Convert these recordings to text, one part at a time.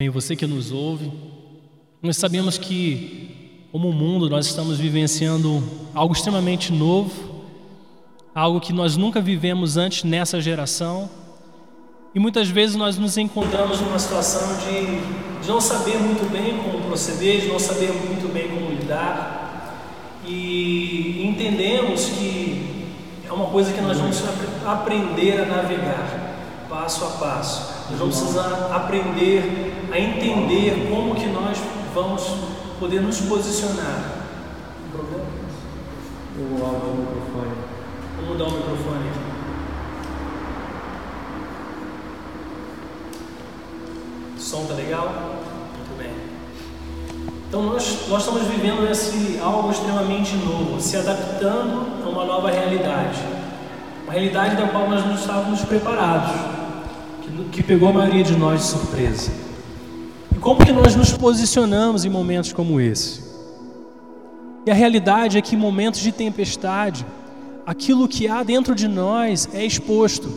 E você que nos ouve, nós sabemos que, como mundo, nós estamos vivenciando algo extremamente novo, algo que nós nunca vivemos antes nessa geração, e muitas vezes nós nos encontramos numa situação de, de não saber muito bem como proceder, de não saber muito bem como lidar, e entendemos que é uma coisa que nós vamos aprender a navegar passo a passo. Nós vamos precisar aprender a entender como que nós vamos poder nos posicionar. Um problema? O áudio do microfone. Vamos mudar o microfone aqui. O som tá legal? Muito bem. Então nós, nós estamos vivendo esse algo extremamente novo, se adaptando a uma nova realidade. Uma realidade da qual nós não estávamos preparados, que, pegou a maioria de nós de surpresa. E como que nós nos posicionamos em momentos como esse? E a realidade é que em momentos de tempestade, aquilo que há dentro de nós é exposto.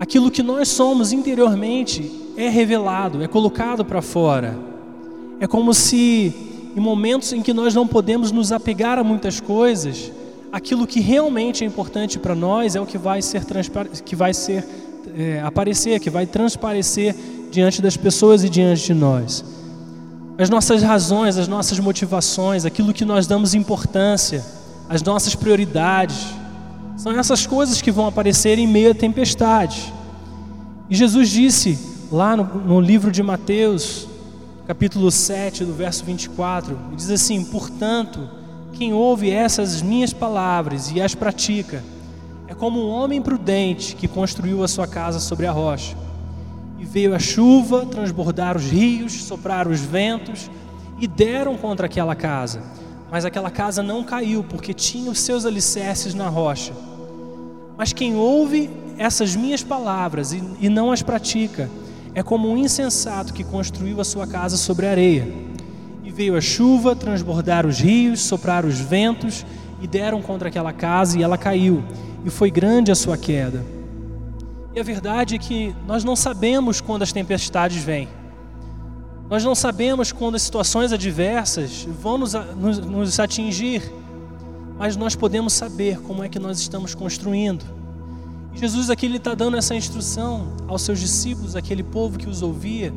Aquilo que nós somos interiormente é revelado, é colocado para fora. É como se em momentos em que nós não podemos nos apegar a muitas coisas, aquilo que realmente é importante para nós é o que vai ser que vai ser é, aparecer, que vai transparecer diante das pessoas e diante de nós. As nossas razões, as nossas motivações, aquilo que nós damos importância, as nossas prioridades, são essas coisas que vão aparecer em meio à tempestade. E Jesus disse lá no, no livro de Mateus, capítulo 7, do verso 24, diz assim: Portanto, quem ouve essas minhas palavras e as pratica, é como um homem prudente que construiu a sua casa sobre a rocha. E veio a chuva, transbordar os rios, soprar os ventos e deram contra aquela casa. Mas aquela casa não caiu, porque tinha os seus alicerces na rocha. Mas quem ouve essas minhas palavras e, e não as pratica, é como um insensato que construiu a sua casa sobre a areia. E veio a chuva, transbordar os rios, soprar os ventos e deram contra aquela casa e ela caiu. E foi grande a sua queda. E a verdade é que nós não sabemos quando as tempestades vêm. Nós não sabemos quando as situações adversas vão nos, nos, nos atingir. Mas nós podemos saber como é que nós estamos construindo. E Jesus aqui ele está dando essa instrução aos seus discípulos, aquele povo que os ouvia,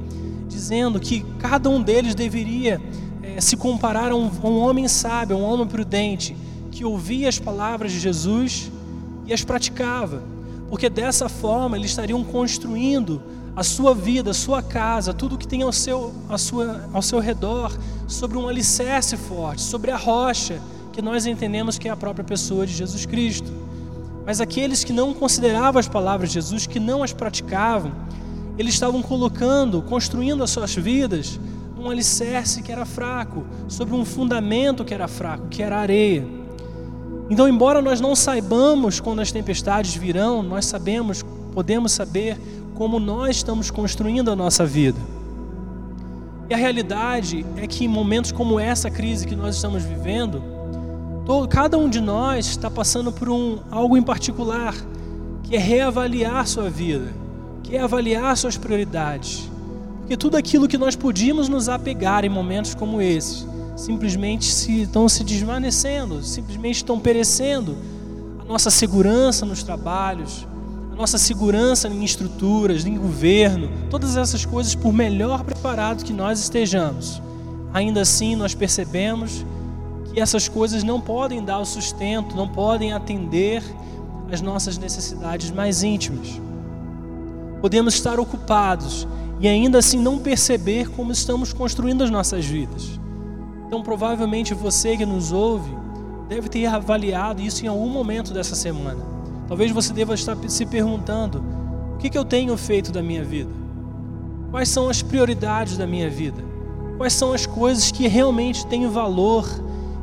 dizendo que cada um deles deveria é, se comparar a um, a um homem sábio, a um homem prudente, que ouvia as palavras de Jesus e as praticava porque dessa forma eles estariam construindo a sua vida, a sua casa, tudo que tem ao seu, a sua, ao seu redor, sobre um alicerce forte, sobre a rocha, que nós entendemos que é a própria pessoa de Jesus Cristo. Mas aqueles que não consideravam as palavras de Jesus, que não as praticavam, eles estavam colocando, construindo as suas vidas num alicerce que era fraco, sobre um fundamento que era fraco, que era areia. Então, embora nós não saibamos quando as tempestades virão, nós sabemos, podemos saber como nós estamos construindo a nossa vida. E a realidade é que em momentos como essa crise que nós estamos vivendo, todo, cada um de nós está passando por um, algo em particular, que é reavaliar sua vida, que é avaliar suas prioridades. Porque tudo aquilo que nós podíamos nos apegar em momentos como esse, simplesmente se, estão se desvanecendo, simplesmente estão perecendo. A nossa segurança nos trabalhos, a nossa segurança em estruturas, em governo, todas essas coisas, por melhor preparados que nós estejamos, ainda assim nós percebemos que essas coisas não podem dar o sustento, não podem atender às nossas necessidades mais íntimas. Podemos estar ocupados e ainda assim não perceber como estamos construindo as nossas vidas. Então, provavelmente você que nos ouve deve ter avaliado isso em algum momento dessa semana. Talvez você deva estar se perguntando: o que, que eu tenho feito da minha vida? Quais são as prioridades da minha vida? Quais são as coisas que realmente têm valor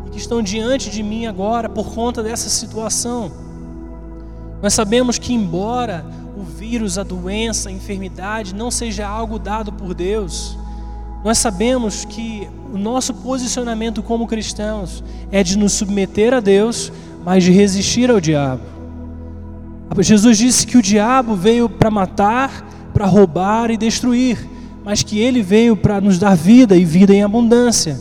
e que estão diante de mim agora por conta dessa situação? Nós sabemos que, embora o vírus, a doença, a enfermidade não seja algo dado por Deus, nós sabemos que o nosso posicionamento como cristãos é de nos submeter a Deus, mas de resistir ao diabo. Jesus disse que o diabo veio para matar, para roubar e destruir, mas que Ele veio para nos dar vida e vida em abundância.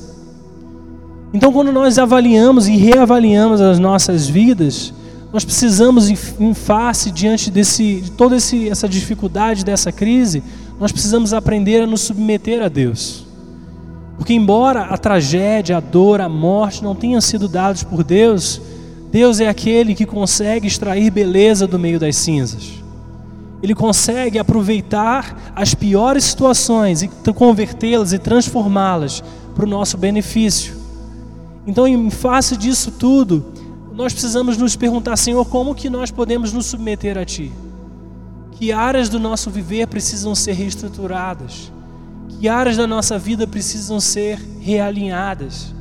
Então, quando nós avaliamos e reavaliamos as nossas vidas, nós precisamos, em face diante desse, de toda essa dificuldade dessa crise, nós precisamos aprender a nos submeter a Deus. Porque, embora a tragédia, a dor, a morte não tenham sido dados por Deus, Deus é aquele que consegue extrair beleza do meio das cinzas. Ele consegue aproveitar as piores situações e convertê-las e transformá-las para o nosso benefício. Então, em face disso tudo, nós precisamos nos perguntar, Senhor, como que nós podemos nos submeter a Ti? Que áreas do nosso viver precisam ser reestruturadas? Que áreas da nossa vida precisam ser realinhadas?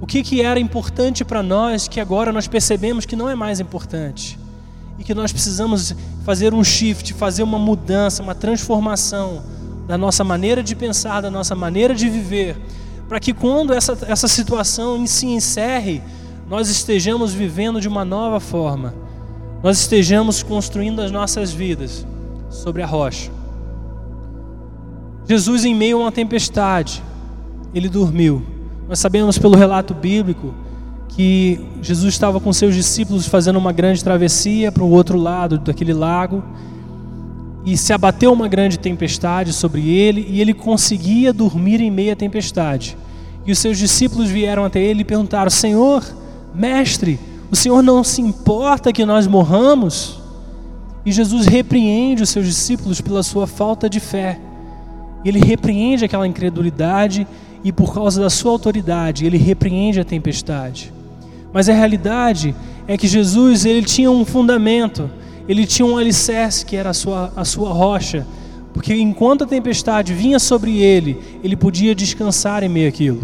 O que, que era importante para nós que agora nós percebemos que não é mais importante? e que nós precisamos fazer um shift, fazer uma mudança, uma transformação da nossa maneira de pensar, da nossa maneira de viver, para que quando essa, essa situação se encerre, nós estejamos vivendo de uma nova forma, nós estejamos construindo as nossas vidas sobre a rocha. Jesus, em meio a uma tempestade, ele dormiu. Nós sabemos pelo relato bíblico que Jesus estava com seus discípulos fazendo uma grande travessia para o outro lado daquele lago e se abateu uma grande tempestade sobre ele e ele conseguia dormir em meio à tempestade. E os seus discípulos vieram até ele e perguntaram: Senhor, mestre, o Senhor não se importa que nós morramos? E Jesus repreende os seus discípulos pela sua falta de fé. Ele repreende aquela incredulidade e por causa da sua autoridade, ele repreende a tempestade. Mas a realidade é que Jesus ele tinha um fundamento, ele tinha um alicerce que era a sua, a sua rocha, porque enquanto a tempestade vinha sobre ele, ele podia descansar em meio àquilo.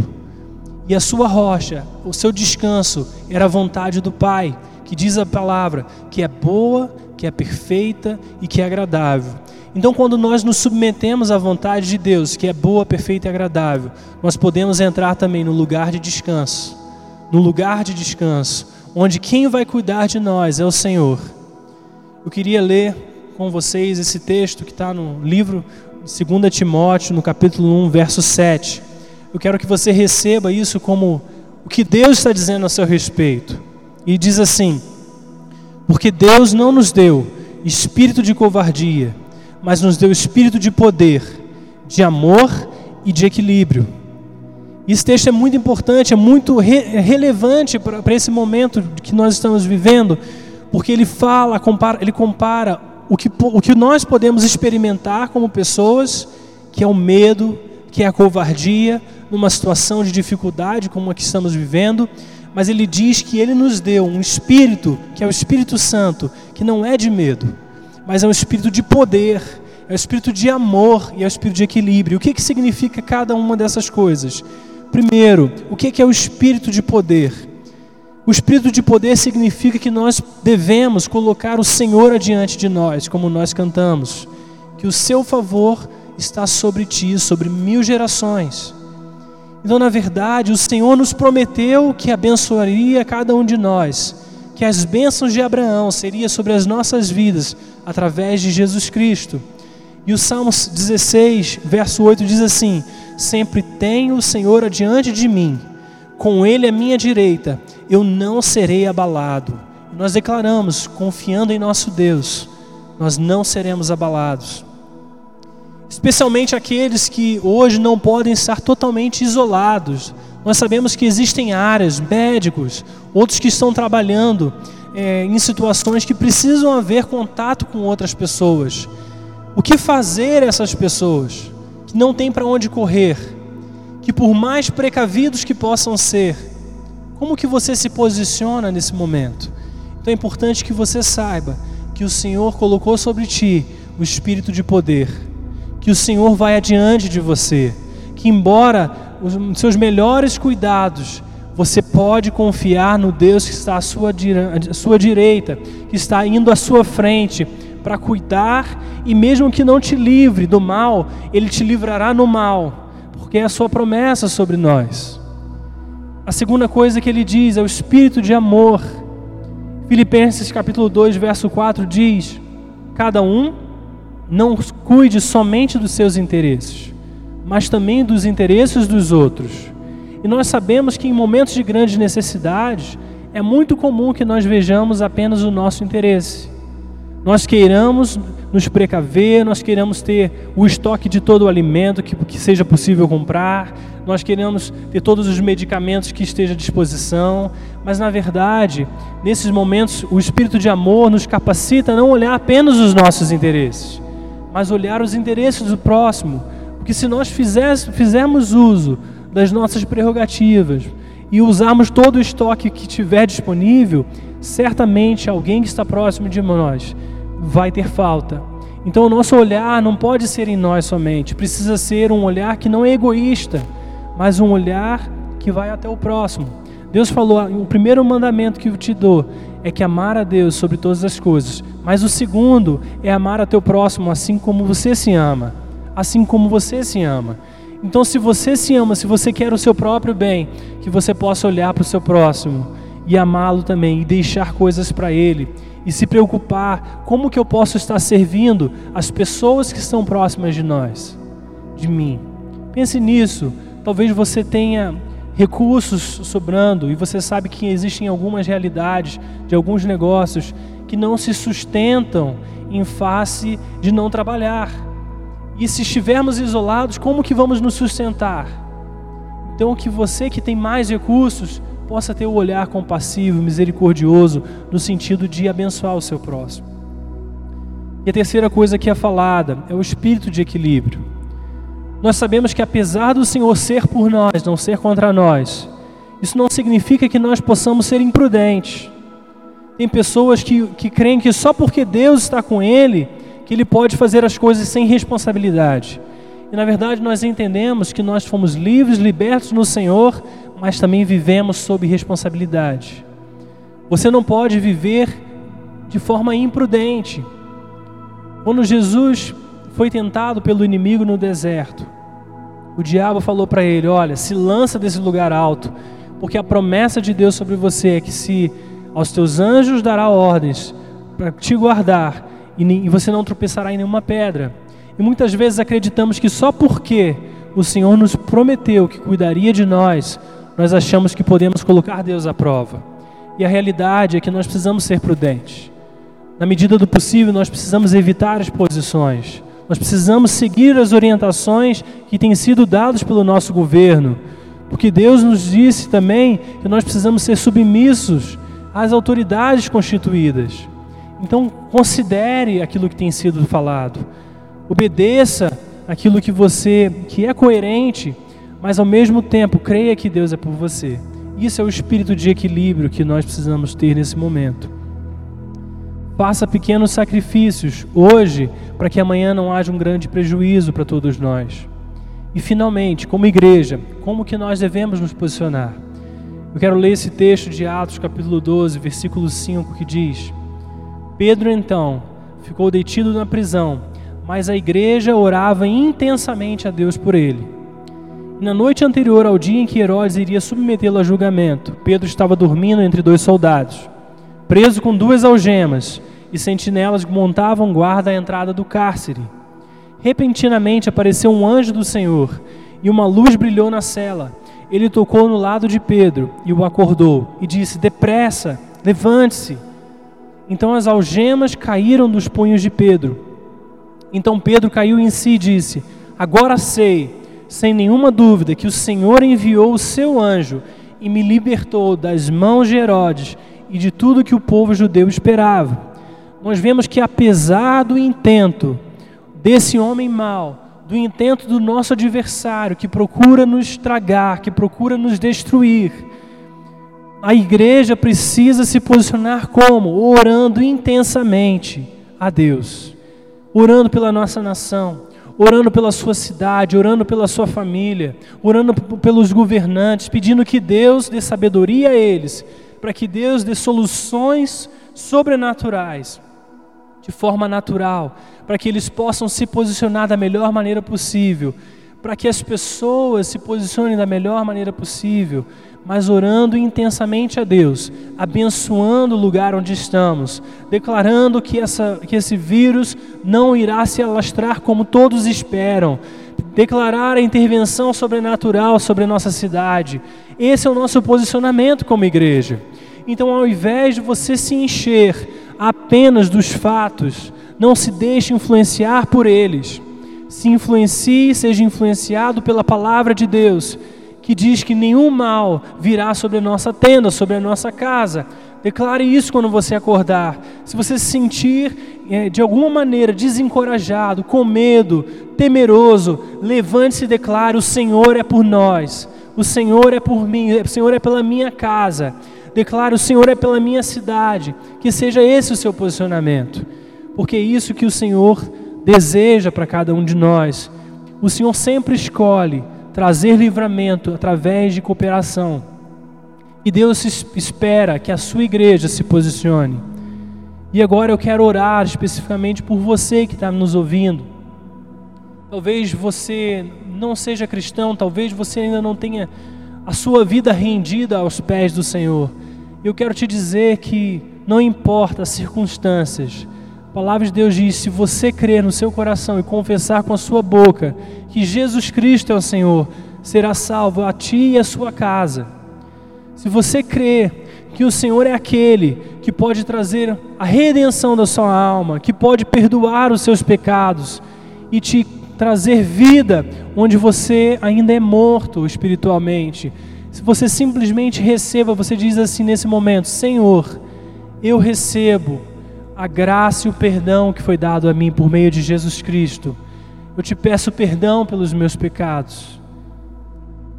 E a sua rocha, o seu descanso, era a vontade do Pai, que diz a palavra que é boa, que é perfeita e que é agradável. Então, quando nós nos submetemos à vontade de Deus, que é boa, perfeita e agradável, nós podemos entrar também no lugar de descanso no lugar de descanso, onde quem vai cuidar de nós é o Senhor. Eu queria ler com vocês esse texto que está no livro de 2 Timóteo, no capítulo 1, verso 7. Eu quero que você receba isso como o que Deus está dizendo a seu respeito. E diz assim: Porque Deus não nos deu espírito de covardia, mas nos deu espírito de poder, de amor e de equilíbrio. Esse texto é muito importante, é muito re relevante para esse momento que nós estamos vivendo, porque ele fala, compara, ele compara o que, o que nós podemos experimentar como pessoas, que é o medo, que é a covardia, numa situação de dificuldade como a que estamos vivendo, mas ele diz que ele nos deu um espírito, que é o Espírito Santo, que não é de medo, mas é um espírito de poder, é um espírito de amor e é um espírito de equilíbrio. O que, que significa cada uma dessas coisas? Primeiro, o que é o espírito de poder? O espírito de poder significa que nós devemos colocar o Senhor adiante de nós, como nós cantamos, que o seu favor está sobre ti, sobre mil gerações. Então, na verdade, o Senhor nos prometeu que abençoaria cada um de nós, que as bênçãos de Abraão seriam sobre as nossas vidas através de Jesus Cristo. E o Salmos 16, verso 8 diz assim: Sempre tenho o Senhor adiante de mim, com Ele à minha direita, eu não serei abalado. Nós declaramos, confiando em nosso Deus, nós não seremos abalados. Especialmente aqueles que hoje não podem estar totalmente isolados. Nós sabemos que existem áreas, médicos, outros que estão trabalhando é, em situações que precisam haver contato com outras pessoas. O que fazer essas pessoas que não têm para onde correr, que por mais precavidos que possam ser, como que você se posiciona nesse momento? Então é importante que você saiba que o Senhor colocou sobre ti o espírito de poder, que o Senhor vai adiante de você, que embora os seus melhores cuidados, você pode confiar no Deus que está à sua, à sua direita, que está indo à sua frente, para cuidar e mesmo que não te livre do mal, ele te livrará no mal, porque é a sua promessa sobre nós. A segunda coisa que ele diz é o espírito de amor. Filipenses capítulo 2, verso 4 diz: Cada um não cuide somente dos seus interesses, mas também dos interesses dos outros. E nós sabemos que em momentos de grandes necessidades é muito comum que nós vejamos apenas o nosso interesse. Nós queiramos nos precaver, nós queremos ter o estoque de todo o alimento que, que seja possível comprar, nós queremos ter todos os medicamentos que esteja à disposição, mas na verdade, nesses momentos, o espírito de amor nos capacita a não olhar apenas os nossos interesses, mas olhar os interesses do próximo, porque se nós fizermos uso das nossas prerrogativas e usarmos todo o estoque que tiver disponível, certamente alguém que está próximo de nós vai ter falta. Então o nosso olhar não pode ser em nós somente, precisa ser um olhar que não é egoísta, mas um olhar que vai até o próximo. Deus falou: o primeiro mandamento que eu te dou é que amar a Deus sobre todas as coisas, mas o segundo é amar a teu próximo assim como você se ama, assim como você se ama. Então, se você se ama, se você quer o seu próprio bem, que você possa olhar para o seu próximo e amá-lo também e deixar coisas para ele e se preocupar como que eu posso estar servindo as pessoas que estão próximas de nós, de mim. Pense nisso. Talvez você tenha recursos sobrando e você sabe que existem algumas realidades de alguns negócios que não se sustentam em face de não trabalhar. E se estivermos isolados, como que vamos nos sustentar? Então que você que tem mais recursos possa ter o um olhar compassivo, misericordioso, no sentido de abençoar o seu próximo. E a terceira coisa que é falada é o espírito de equilíbrio. Nós sabemos que apesar do Senhor ser por nós, não ser contra nós, isso não significa que nós possamos ser imprudentes. Tem pessoas que, que creem que só porque Deus está com ele, que ele pode fazer as coisas sem responsabilidade. E na verdade nós entendemos que nós fomos livres, libertos no Senhor, mas também vivemos sob responsabilidade. Você não pode viver de forma imprudente. Quando Jesus foi tentado pelo inimigo no deserto, o diabo falou para ele: Olha, se lança desse lugar alto, porque a promessa de Deus sobre você é que se aos teus anjos dará ordens para te guardar e você não tropeçará em nenhuma pedra. E muitas vezes acreditamos que só porque o Senhor nos prometeu que cuidaria de nós, nós achamos que podemos colocar Deus à prova. E a realidade é que nós precisamos ser prudentes. Na medida do possível, nós precisamos evitar as posições. Nós precisamos seguir as orientações que têm sido dadas pelo nosso governo. Porque Deus nos disse também que nós precisamos ser submissos às autoridades constituídas. Então, considere aquilo que tem sido falado. Obedeça aquilo que você que é coerente mas ao mesmo tempo creia que Deus é por você. Isso é o espírito de equilíbrio que nós precisamos ter nesse momento. Faça pequenos sacrifícios hoje para que amanhã não haja um grande prejuízo para todos nós. E finalmente, como igreja, como que nós devemos nos posicionar? Eu quero ler esse texto de Atos capítulo 12, versículo 5, que diz: Pedro então ficou detido na prisão, mas a igreja orava intensamente a Deus por ele. Na noite anterior ao dia em que Herodes iria submetê-lo a julgamento, Pedro estava dormindo entre dois soldados, preso com duas algemas, e sentinelas montavam guarda à entrada do cárcere. Repentinamente apareceu um anjo do Senhor, e uma luz brilhou na cela. Ele tocou no lado de Pedro e o acordou, e disse: Depressa, levante-se. Então as algemas caíram dos punhos de Pedro. Então Pedro caiu em si e disse: Agora sei sem nenhuma dúvida que o Senhor enviou o seu anjo e me libertou das mãos de Herodes e de tudo que o povo judeu esperava. Nós vemos que apesar do intento desse homem mau, do intento do nosso adversário que procura nos estragar, que procura nos destruir, a igreja precisa se posicionar como? Orando intensamente a Deus, orando pela nossa nação, orando pela sua cidade, orando pela sua família, orando pelos governantes, pedindo que Deus dê sabedoria a eles, para que Deus dê soluções sobrenaturais, de forma natural, para que eles possam se posicionar da melhor maneira possível, para que as pessoas se posicionem da melhor maneira possível, mas orando intensamente a Deus, abençoando o lugar onde estamos, declarando que, essa, que esse vírus não irá se alastrar como todos esperam, declarar a intervenção sobrenatural sobre nossa cidade. Esse é o nosso posicionamento como igreja. Então, ao invés de você se encher apenas dos fatos, não se deixe influenciar por eles. Se influencie, seja influenciado pela palavra de Deus, que diz que nenhum mal virá sobre a nossa tenda, sobre a nossa casa. Declare isso quando você acordar. Se você se sentir é, de alguma maneira desencorajado, com medo, temeroso, levante-se e declare: O Senhor é por nós, o Senhor é por mim, o Senhor é pela minha casa. Declare: O Senhor é pela minha cidade. Que seja esse o seu posicionamento, porque é isso que o Senhor deseja para cada um de nós. O Senhor sempre escolhe trazer livramento através de cooperação. E Deus espera que a sua igreja se posicione. E agora eu quero orar especificamente por você que está nos ouvindo. Talvez você não seja cristão, talvez você ainda não tenha a sua vida rendida aos pés do Senhor. Eu quero te dizer que não importa as circunstâncias, a palavra de Deus diz: se você crer no seu coração e confessar com a sua boca que Jesus Cristo é o Senhor, será salvo a ti e a sua casa. Se você crer que o Senhor é aquele que pode trazer a redenção da sua alma, que pode perdoar os seus pecados e te trazer vida onde você ainda é morto espiritualmente. Se você simplesmente receba, você diz assim nesse momento: Senhor, eu recebo a graça e o perdão que foi dado a mim por meio de Jesus Cristo. Eu te peço perdão pelos meus pecados.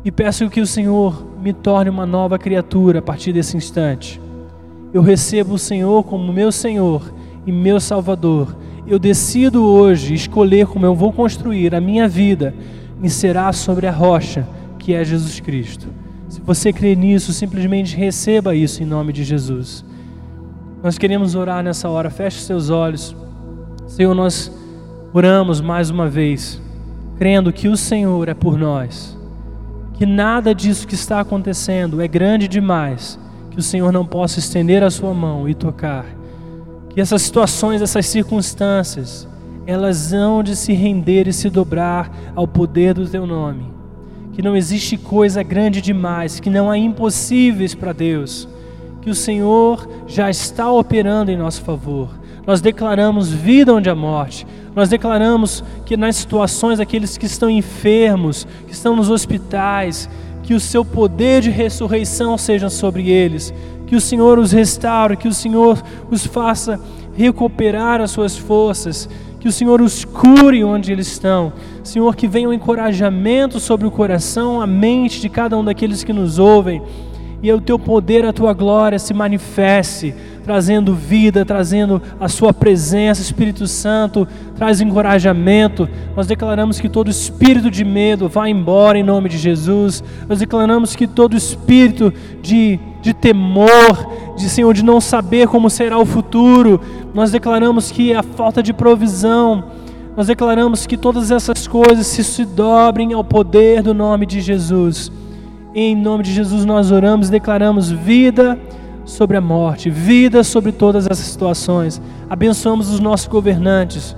E peço que o Senhor me torne uma nova criatura a partir desse instante. Eu recebo o Senhor como meu Senhor e meu Salvador. Eu decido hoje escolher como eu vou construir a minha vida e será sobre a rocha que é Jesus Cristo. Se você crê nisso, simplesmente receba isso em nome de Jesus. Nós queremos orar nessa hora. Feche seus olhos. Senhor, nós oramos mais uma vez, crendo que o Senhor é por nós que nada disso que está acontecendo é grande demais, que o Senhor não possa estender a sua mão e tocar. Que essas situações, essas circunstâncias, elas hão de se render e se dobrar ao poder do teu nome. Que não existe coisa grande demais, que não há impossíveis para Deus. Que o Senhor já está operando em nosso favor. Nós declaramos vida onde há morte. Nós declaramos que nas situações, aqueles que estão enfermos, que estão nos hospitais, que o seu poder de ressurreição seja sobre eles, que o Senhor os restaure, que o Senhor os faça recuperar as suas forças, que o Senhor os cure onde eles estão. Senhor, que venha um encorajamento sobre o coração, a mente de cada um daqueles que nos ouvem, e o teu poder, a tua glória se manifeste trazendo vida, trazendo a Sua presença, Espírito Santo, traz encorajamento. Nós declaramos que todo espírito de medo vá embora em nome de Jesus. Nós declaramos que todo espírito de, de temor, de Senhor, de não saber como será o futuro, nós declaramos que a falta de provisão, nós declaramos que todas essas coisas se, se dobrem ao poder do nome de Jesus. Em nome de Jesus nós oramos e declaramos vida sobre a morte, vida sobre todas essas situações. Abençoamos os nossos governantes,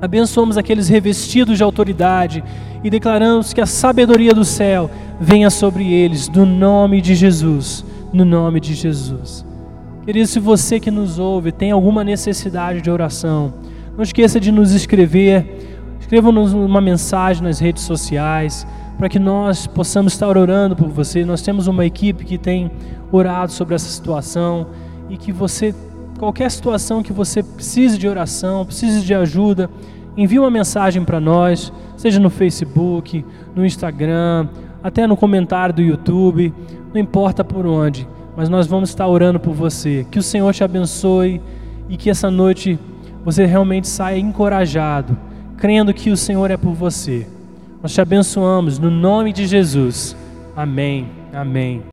abençoamos aqueles revestidos de autoridade e declaramos que a sabedoria do céu venha sobre eles, no nome de Jesus. No nome de Jesus. Querido, se você que nos ouve tem alguma necessidade de oração, não esqueça de nos escrever. Escreva-nos uma mensagem nas redes sociais para que nós possamos estar orando por você. Nós temos uma equipe que tem orado sobre essa situação e que você, qualquer situação que você precise de oração, precise de ajuda, envie uma mensagem para nós, seja no Facebook, no Instagram, até no comentário do YouTube, não importa por onde, mas nós vamos estar orando por você. Que o Senhor te abençoe e que essa noite você realmente saia encorajado, crendo que o Senhor é por você. Nós te abençoamos no nome de Jesus. Amém. Amém.